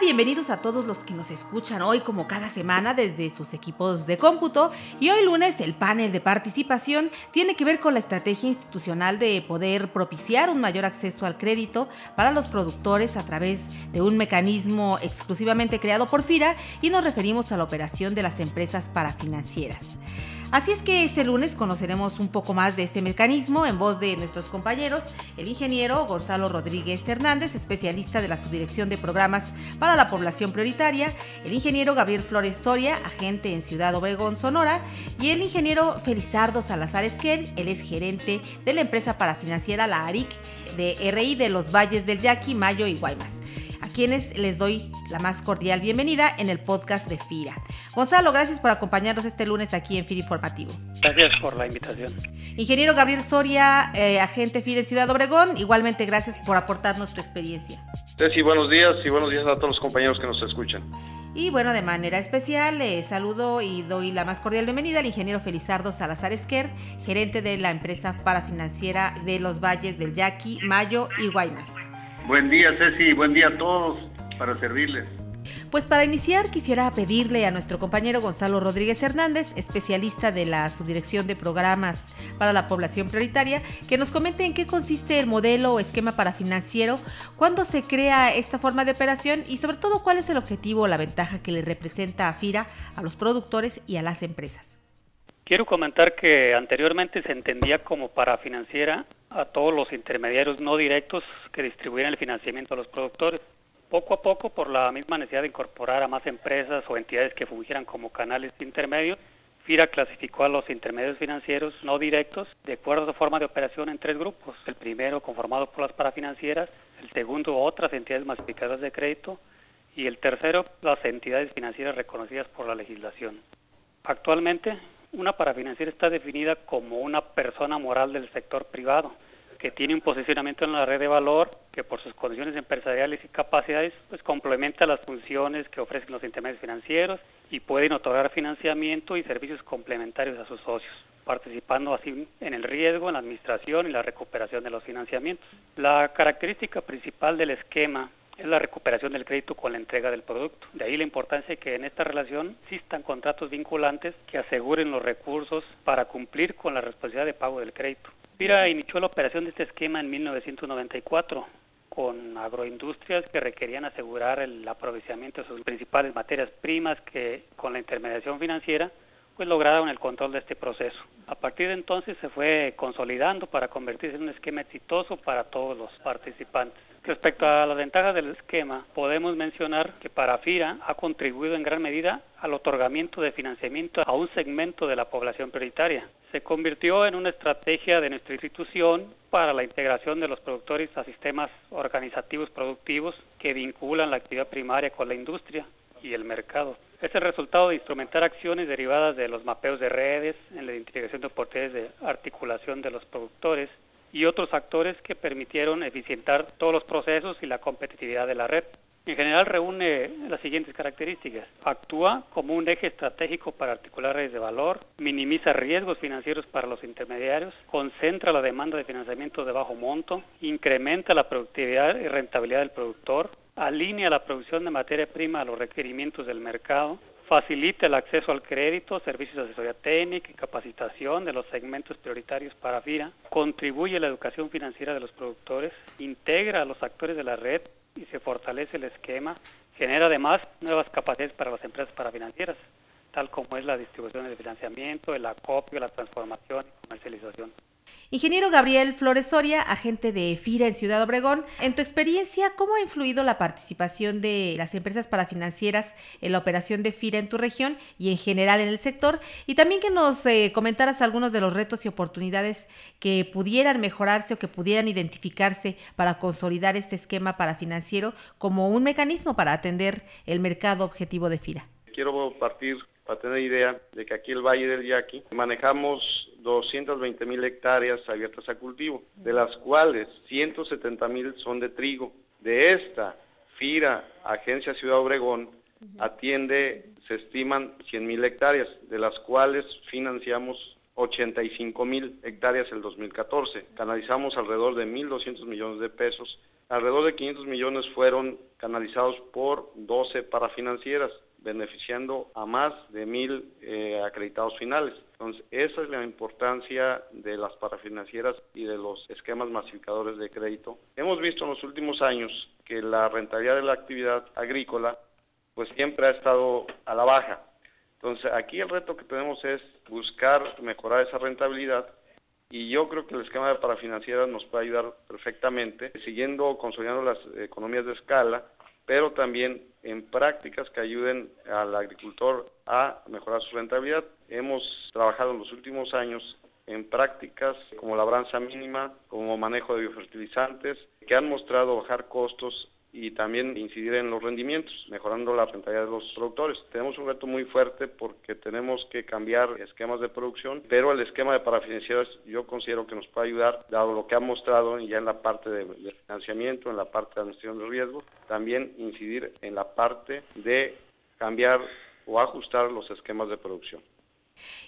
Bienvenidos a todos los que nos escuchan hoy como cada semana desde sus equipos de cómputo. Y hoy lunes el panel de participación tiene que ver con la estrategia institucional de poder propiciar un mayor acceso al crédito para los productores a través de un mecanismo exclusivamente creado por FIRA y nos referimos a la operación de las empresas parafinancieras. Así es que este lunes conoceremos un poco más de este mecanismo en voz de nuestros compañeros, el ingeniero Gonzalo Rodríguez Hernández, especialista de la Subdirección de Programas para la Población Prioritaria, el ingeniero Gabriel Flores Soria, agente en Ciudad Obregón, Sonora, y el ingeniero Felizardo Salazar Esquer, él es gerente de la empresa parafinanciera La ARIC de RI de los Valles del Yaqui, Mayo y Guaymas quienes les doy la más cordial bienvenida en el podcast de FIRA. Gonzalo, gracias por acompañarnos este lunes aquí en FIRA Informativo. Gracias por la invitación. Ingeniero Gabriel Soria, eh, agente FIRA en Ciudad Obregón, igualmente gracias por aportarnos tu experiencia. Sí, buenos días y buenos días a todos los compañeros que nos escuchan. Y bueno, de manera especial eh, saludo y doy la más cordial bienvenida al ingeniero Felizardo Salazar Esquer, gerente de la empresa parafinanciera de los Valles del Yaqui, Mayo y Guaymas. Buen día, Ceci, buen día a todos para servirles. Pues para iniciar quisiera pedirle a nuestro compañero Gonzalo Rodríguez Hernández, especialista de la Subdirección de Programas para la Población Prioritaria, que nos comente en qué consiste el modelo o esquema parafinanciero, cuándo se crea esta forma de operación y sobre todo cuál es el objetivo o la ventaja que le representa a FIRA, a los productores y a las empresas. Quiero comentar que anteriormente se entendía como parafinanciera a todos los intermediarios no directos que distribuyen el financiamiento a los productores. Poco a poco, por la misma necesidad de incorporar a más empresas o entidades que fungieran como canales intermedios, FIRA clasificó a los intermediarios financieros no directos de acuerdo a su forma de operación en tres grupos. El primero conformado por las parafinancieras, el segundo otras entidades masificadas de crédito y el tercero las entidades financieras reconocidas por la legislación. Actualmente, una parafinanciera está definida como una persona moral del sector privado que tiene un posicionamiento en la red de valor que por sus condiciones empresariales y capacidades pues complementa las funciones que ofrecen los intermediarios financieros y pueden otorgar financiamiento y servicios complementarios a sus socios participando así en el riesgo, en la administración y la recuperación de los financiamientos. La característica principal del esquema es la recuperación del crédito con la entrega del producto. De ahí la importancia de que en esta relación existan contratos vinculantes que aseguren los recursos para cumplir con la responsabilidad de pago del crédito. Pira inició la operación de este esquema en 1994 con agroindustrias que requerían asegurar el aprovisionamiento de sus principales materias primas que con la intermediación financiera pues lograron el control de este proceso. A partir de entonces se fue consolidando para convertirse en un esquema exitoso para todos los participantes. Respecto a las ventajas del esquema, podemos mencionar que Parafira ha contribuido en gran medida al otorgamiento de financiamiento a un segmento de la población prioritaria. Se convirtió en una estrategia de nuestra institución para la integración de los productores a sistemas organizativos productivos que vinculan la actividad primaria con la industria y el mercado. Es el resultado de instrumentar acciones derivadas de los mapeos de redes, en la integración de oportunidades de articulación de los productores y otros actores que permitieron eficientar todos los procesos y la competitividad de la red. En general reúne las siguientes características. Actúa como un eje estratégico para articular redes de valor, minimiza riesgos financieros para los intermediarios, concentra la demanda de financiamiento de bajo monto, incrementa la productividad y rentabilidad del productor, alinea la producción de materia prima a los requerimientos del mercado, facilita el acceso al crédito, servicios de asesoría técnica y capacitación de los segmentos prioritarios para FIRA, contribuye a la educación financiera de los productores, integra a los actores de la red y se fortalece el esquema, genera además nuevas capacidades para las empresas parafinancieras, tal como es la distribución de financiamiento, el acopio, la transformación y comercialización. Ingeniero Gabriel Flores Soria, agente de FIRA en Ciudad Obregón, en tu experiencia, ¿cómo ha influido la participación de las empresas parafinancieras en la operación de FIRA en tu región y en general en el sector? Y también que nos eh, comentaras algunos de los retos y oportunidades que pudieran mejorarse o que pudieran identificarse para consolidar este esquema parafinanciero como un mecanismo para atender el mercado objetivo de FIRA. Quiero partir para tener idea de que aquí el Valle del Yaqui manejamos 220 mil hectáreas abiertas a cultivo, de las cuales 170 mil son de trigo. De esta, FIRA, Agencia Ciudad Obregón, atiende se estiman 100 mil hectáreas, de las cuales financiamos 85 mil hectáreas el 2014. Canalizamos alrededor de 1.200 millones de pesos. Alrededor de 500 millones fueron canalizados por 12 parafinancieras, beneficiando a más de mil eh, acreditados finales. Entonces, esa es la importancia de las parafinancieras y de los esquemas masificadores de crédito. Hemos visto en los últimos años que la rentabilidad de la actividad agrícola pues siempre ha estado a la baja. Entonces, aquí el reto que tenemos es buscar mejorar esa rentabilidad y yo creo que el esquema de parafinancieras nos puede ayudar perfectamente, siguiendo consolidando las economías de escala, pero también en prácticas que ayuden al agricultor a mejorar su rentabilidad. Hemos trabajado en los últimos años en prácticas como labranza mínima, como manejo de biofertilizantes, que han mostrado bajar costos y también incidir en los rendimientos, mejorando la rentabilidad de los productores. Tenemos un reto muy fuerte porque tenemos que cambiar esquemas de producción, pero el esquema de parafinancieras yo considero que nos puede ayudar, dado lo que ha mostrado ya en la parte de, financiamiento, en la parte de administración de riesgo, también incidir en la parte de cambiar o ajustar los esquemas de producción.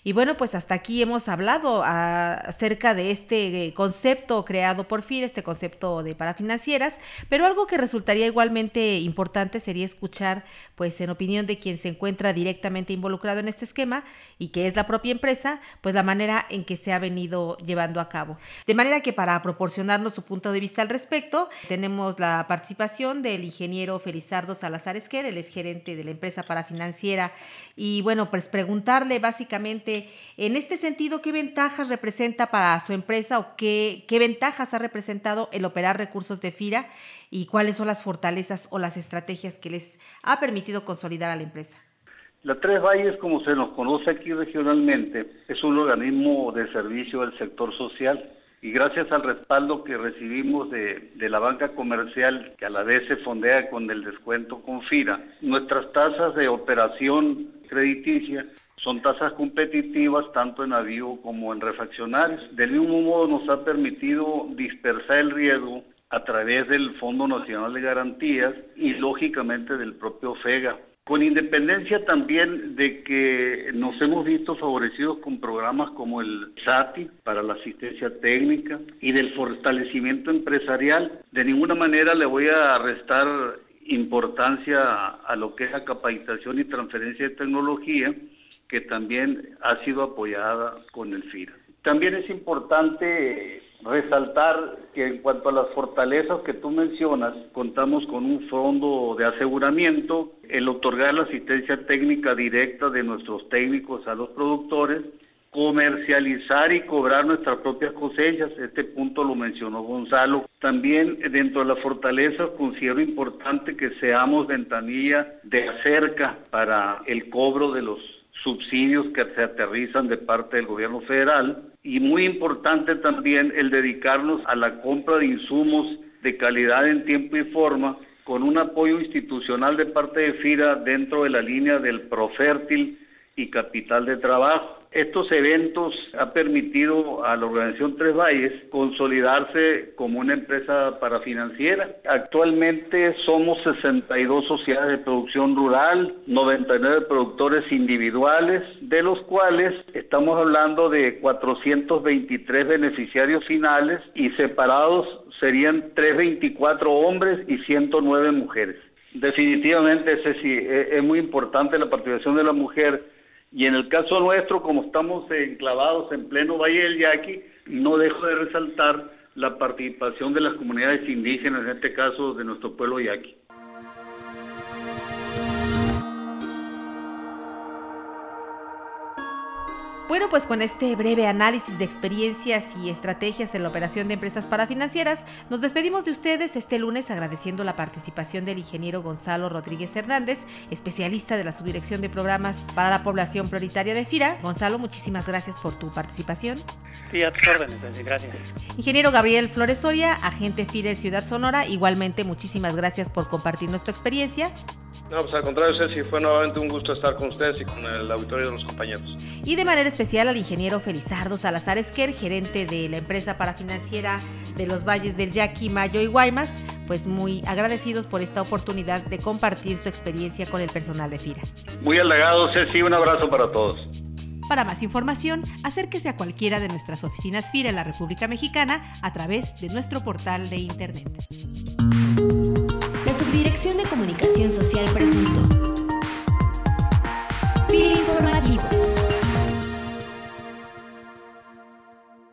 Y bueno, pues hasta aquí hemos hablado acerca de este eh, concepto creado por FIR, este concepto de parafinancieras, pero algo que resultaría igualmente importante sería escuchar, pues en opinión de quien se encuentra directamente involucrado en este esquema y que es la propia empresa, pues la manera en que se ha venido llevando a cabo. De manera que para proporcionarnos su punto de vista al respecto, tenemos la participación del ingeniero Felizardo Salazar Esquer, el ex gerente de la empresa parafinanciera, y bueno, pues preguntarle básicamente en este sentido, ¿qué ventajas representa para su empresa o qué, qué ventajas ha representado el operar recursos de FIRA y cuáles son las fortalezas o las estrategias que les ha permitido consolidar a la empresa? La Tres Valles, como se nos conoce aquí regionalmente, es un organismo de servicio del sector social y gracias al respaldo que recibimos de, de, la banca comercial, que a la vez se fondea con el descuento con FIRA, nuestras tasas de operación crediticia son tasas competitivas tanto en avivo como en refaccionarios. Del mismo modo nos ha permitido dispersar el riesgo a través del Fondo Nacional de Garantías y lógicamente del propio FEGA. Con independencia también de que nos hemos visto favorecidos con programas como el SATI para la asistencia técnica y del fortalecimiento empresarial, de ninguna manera le voy a restar importancia a lo que es la capacitación y transferencia de tecnología, que también ha sido apoyada con el FIRA. También es importante resaltar que en cuanto a las fortalezas que tú mencionas, contamos con un fondo de aseguramiento, el otorgar la asistencia técnica directa de nuestros técnicos a los productores, comercializar y cobrar nuestras propias cosechas, este punto lo mencionó Gonzalo. También dentro de las fortalezas considero importante que seamos ventanilla de acerca para el cobro de los subsidios que se aterrizan de parte del gobierno federal y muy importante también el dedicarnos a la compra de insumos de calidad en tiempo y forma con un apoyo institucional de parte de FIRA dentro de la línea del Profértil y Capital de Trabajo. Estos eventos han permitido a la organización Tres Valles consolidarse como una empresa parafinanciera. Actualmente somos 62 sociedades de producción rural, 99 productores individuales, de los cuales estamos hablando de 423 beneficiarios finales y separados serían 324 hombres y 109 mujeres. Definitivamente, ese sí, es muy importante la participación de la mujer y en el caso nuestro, como estamos enclavados en pleno Valle del Yaqui, no dejo de resaltar la participación de las comunidades indígenas, en este caso de nuestro pueblo yaqui. Bueno, pues con este breve análisis de experiencias y estrategias en la operación de empresas parafinancieras, nos despedimos de ustedes este lunes agradeciendo la participación del ingeniero Gonzalo Rodríguez Hernández, especialista de la Subdirección de Programas para la Población Prioritaria de FIRA. Gonzalo, muchísimas gracias por tu participación. Sí, a tus órdenes, gracias. Ingeniero Gabriel Flores Soria, agente FIRA de Ciudad Sonora, igualmente muchísimas gracias por compartirnos tu experiencia. No, pues al contrario, Ceci, fue nuevamente un gusto estar con ustedes y con el auditorio de los compañeros. Y de manera especial al ingeniero Felizardo Salazar Esquer, gerente de la empresa parafinanciera de los Valles del Yaqui, Mayo y Guaymas, pues muy agradecidos por esta oportunidad de compartir su experiencia con el personal de FIRA. Muy halagados, Ceci, un abrazo para todos. Para más información, acérquese a cualquiera de nuestras oficinas FIRA en la República Mexicana a través de nuestro portal de Internet. Dirección de Comunicación Social para